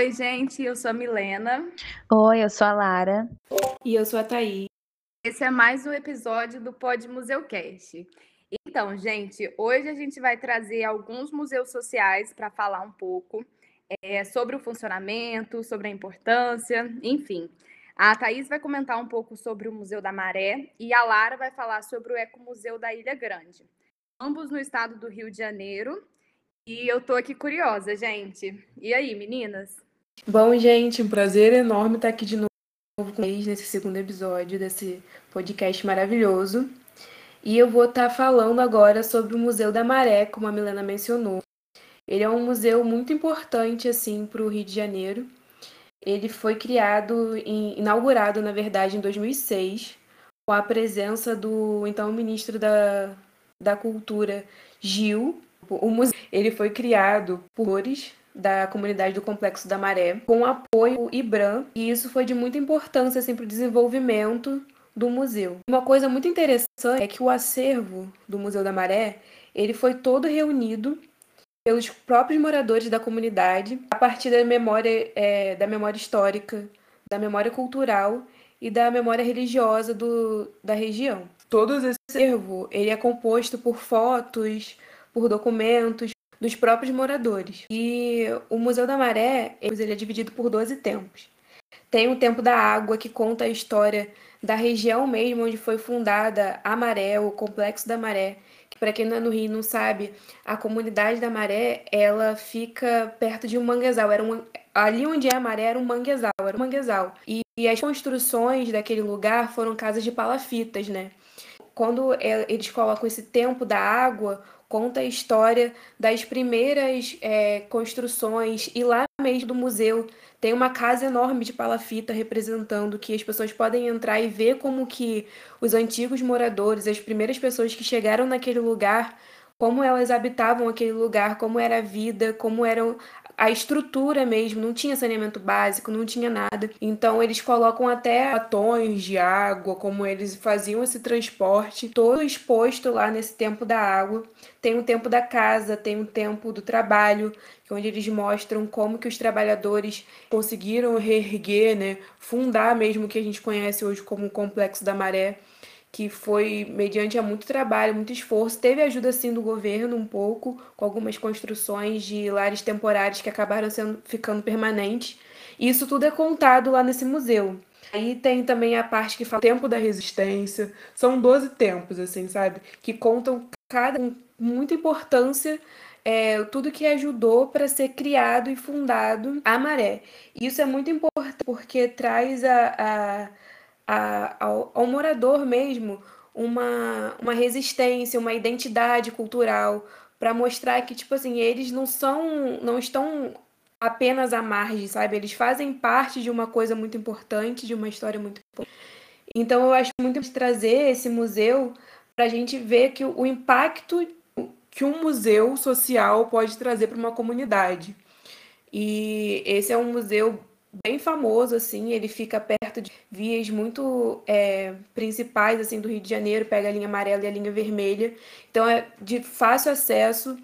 Oi, gente, eu sou a Milena. Oi, eu sou a Lara. E eu sou a Thaís. Esse é mais um episódio do Pod Museucast. Então, gente, hoje a gente vai trazer alguns museus sociais para falar um pouco é, sobre o funcionamento, sobre a importância, enfim. A Thaís vai comentar um pouco sobre o Museu da Maré e a Lara vai falar sobre o Ecomuseu da Ilha Grande. Ambos no estado do Rio de Janeiro. E eu tô aqui curiosa, gente. E aí, meninas? Bom, gente, um prazer enorme estar aqui de novo com vocês nesse segundo episódio desse podcast maravilhoso. E eu vou estar falando agora sobre o Museu da Maré, como a Milena mencionou. Ele é um museu muito importante assim para o Rio de Janeiro. Ele foi criado, em, inaugurado, na verdade, em 2006, com a presença do então ministro da, da Cultura, Gil. O museu ele foi criado por da comunidade do Complexo da Maré, com apoio IBRAM, e isso foi de muita importância assim, para o desenvolvimento do museu. Uma coisa muito interessante é que o acervo do Museu da Maré ele foi todo reunido pelos próprios moradores da comunidade a partir da memória, é, da memória histórica, da memória cultural e da memória religiosa do, da região. Todo esse acervo ele é composto por fotos, por documentos dos próprios moradores. E o Museu da Maré ele é dividido por 12 tempos. Tem o Tempo da Água, que conta a história da região mesmo onde foi fundada a Maré, o Complexo da Maré, para quem não é no Rio não sabe, a comunidade da Maré, ela fica perto de um manguezal. Era um, ali onde é a Maré era um manguezal, era um manguezal. E, e as construções daquele lugar foram casas de palafitas, né? Quando é, eles colocam esse tempo da água, conta a história das primeiras é, construções e lá mesmo do museu tem uma casa enorme de palafita representando que as pessoas podem entrar e ver como que os antigos moradores, as primeiras pessoas que chegaram naquele lugar, como elas habitavam aquele lugar, como era a vida, como eram a estrutura mesmo, não tinha saneamento básico, não tinha nada. Então eles colocam até latões de água, como eles faziam esse transporte, todo exposto lá nesse tempo da água. Tem o tempo da casa, tem o tempo do trabalho, onde eles mostram como que os trabalhadores conseguiram reerguer, né, fundar mesmo o que a gente conhece hoje como o Complexo da Maré que foi mediante a muito trabalho, muito esforço. Teve ajuda sim do governo um pouco, com algumas construções de lares temporários que acabaram sendo ficando permanentes. E isso tudo é contado lá nesse museu. Aí tem também a parte que fala tempo da resistência. São 12 tempos, assim, sabe? Que contam cada com muita importância é, tudo que ajudou para ser criado e fundado a Maré. Isso é muito importante porque traz a, a a, ao, ao morador mesmo uma, uma resistência, uma identidade cultural, para mostrar que, tipo assim, eles não são, não estão apenas à margem, sabe? Eles fazem parte de uma coisa muito importante, de uma história muito importante. Então, eu acho muito importante trazer esse museu para a gente ver que o impacto que um museu social pode trazer para uma comunidade. E esse é um museu bem famoso, assim, ele fica perto de vias muito é, principais, assim, do Rio de Janeiro, pega a linha amarela e a linha vermelha, então é de fácil acesso,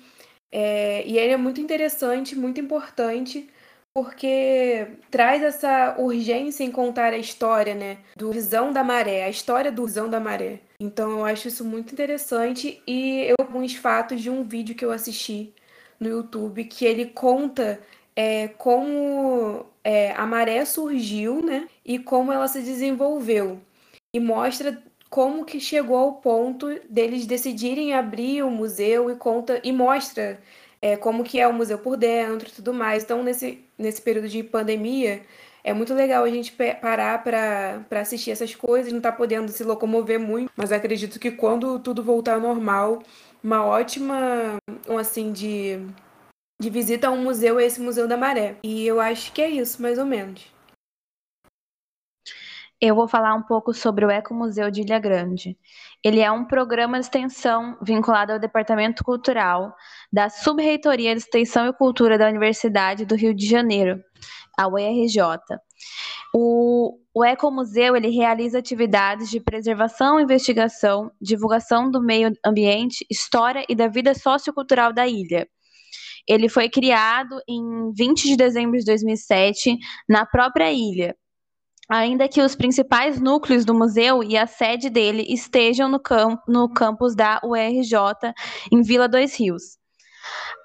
é, e ele é muito interessante, muito importante, porque traz essa urgência em contar a história, né, do Visão da Maré, a história do Visão da Maré. Então eu acho isso muito interessante, e eu alguns fatos de um vídeo que eu assisti no YouTube, que ele conta é, como é, a maré surgiu, né? E como ela se desenvolveu. E mostra como que chegou ao ponto deles decidirem abrir o museu e conta e mostra é, como que é o museu por dentro e tudo mais. Então, nesse, nesse período de pandemia, é muito legal a gente parar para assistir essas coisas, não tá podendo se locomover muito, mas acredito que quando tudo voltar ao normal, uma ótima, um, assim, de de visita a um museu, esse Museu da Maré. E eu acho que é isso, mais ou menos. Eu vou falar um pouco sobre o Ecomuseu de Ilha Grande. Ele é um programa de extensão vinculado ao Departamento Cultural da Subreitoria de Extensão e Cultura da Universidade do Rio de Janeiro, a UERJ. O, o Ecomuseu ele realiza atividades de preservação, investigação, divulgação do meio ambiente, história e da vida sociocultural da ilha ele foi criado em 20 de dezembro de 2007 na própria ilha. Ainda que os principais núcleos do museu e a sede dele estejam no, camp no campus da URJ, em Vila Dois Rios.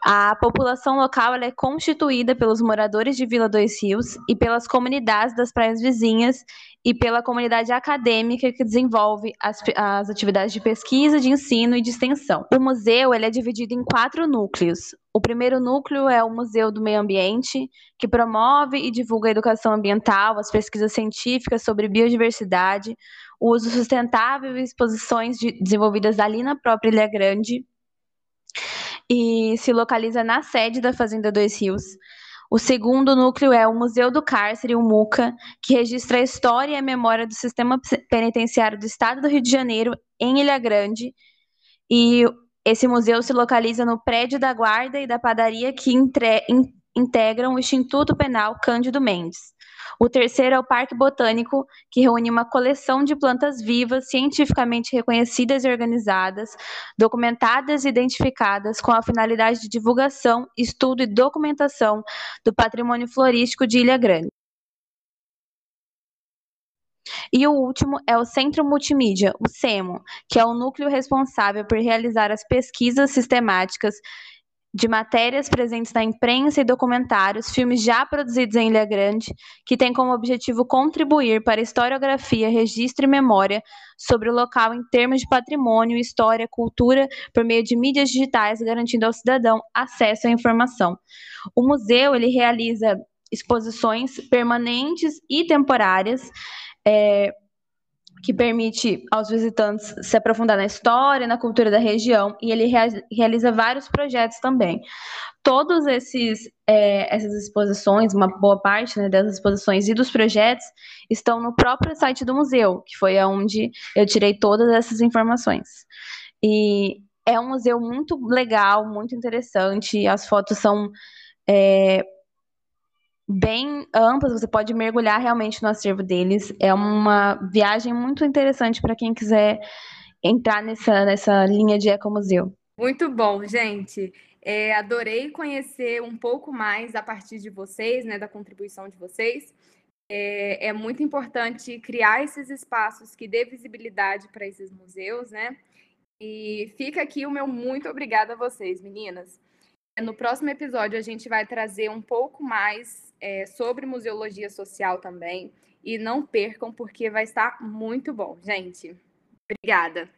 A população local é constituída pelos moradores de Vila Dois Rios e pelas comunidades das praias vizinhas e pela comunidade acadêmica que desenvolve as, as atividades de pesquisa, de ensino e de extensão. O museu ele é dividido em quatro núcleos. O primeiro núcleo é o Museu do Meio Ambiente, que promove e divulga a educação ambiental, as pesquisas científicas sobre biodiversidade, o uso sustentável e exposições de, desenvolvidas ali na própria Ilha Grande e se localiza na sede da Fazenda Dois Rios. O segundo núcleo é o Museu do Cárcere, o MUCA, que registra a história e a memória do sistema penitenciário do Estado do Rio de Janeiro, em Ilha Grande. E esse museu se localiza no prédio da Guarda e da Padaria que integram o Instituto Penal Cândido Mendes. O terceiro é o Parque Botânico, que reúne uma coleção de plantas vivas, cientificamente reconhecidas e organizadas, documentadas e identificadas com a finalidade de divulgação, estudo e documentação do patrimônio florístico de Ilha Grande. E o último é o Centro Multimídia, o CEMO, que é o núcleo responsável por realizar as pesquisas sistemáticas de matérias presentes na imprensa e documentários, filmes já produzidos em Ilha Grande, que tem como objetivo contribuir para a historiografia, registro e memória sobre o local em termos de patrimônio, história, cultura, por meio de mídias digitais, garantindo ao cidadão acesso à informação. O museu ele realiza exposições permanentes e temporárias é, que permite aos visitantes se aprofundar na história, na cultura da região, e ele realiza vários projetos também. Esses é, essas exposições, uma boa parte né, dessas exposições e dos projetos estão no próprio site do museu, que foi aonde eu tirei todas essas informações. E é um museu muito legal, muito interessante. As fotos são é, bem amplas, você pode mergulhar realmente no acervo deles. É uma viagem muito interessante para quem quiser entrar nessa, nessa linha de ecomuseu. Muito bom, gente. É, adorei conhecer um pouco mais a partir de vocês, né, da contribuição de vocês. É, é muito importante criar esses espaços que dê visibilidade para esses museus, né? E fica aqui o meu muito obrigada a vocês, meninas. No próximo episódio, a gente vai trazer um pouco mais é, sobre museologia social também. E não percam, porque vai estar muito bom, gente. Obrigada.